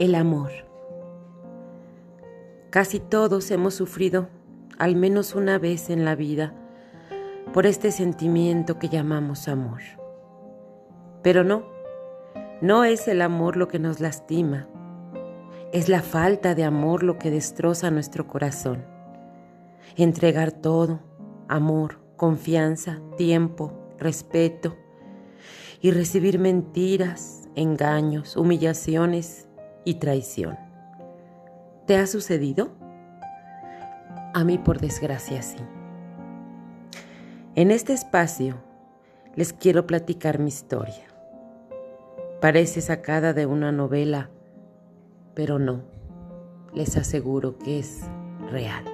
El amor. Casi todos hemos sufrido, al menos una vez en la vida, por este sentimiento que llamamos amor. Pero no, no es el amor lo que nos lastima, es la falta de amor lo que destroza nuestro corazón. Entregar todo, amor, confianza, tiempo, respeto, y recibir mentiras, engaños, humillaciones y traición. ¿Te ha sucedido? A mí por desgracia sí. En este espacio les quiero platicar mi historia. Parece sacada de una novela, pero no, les aseguro que es real.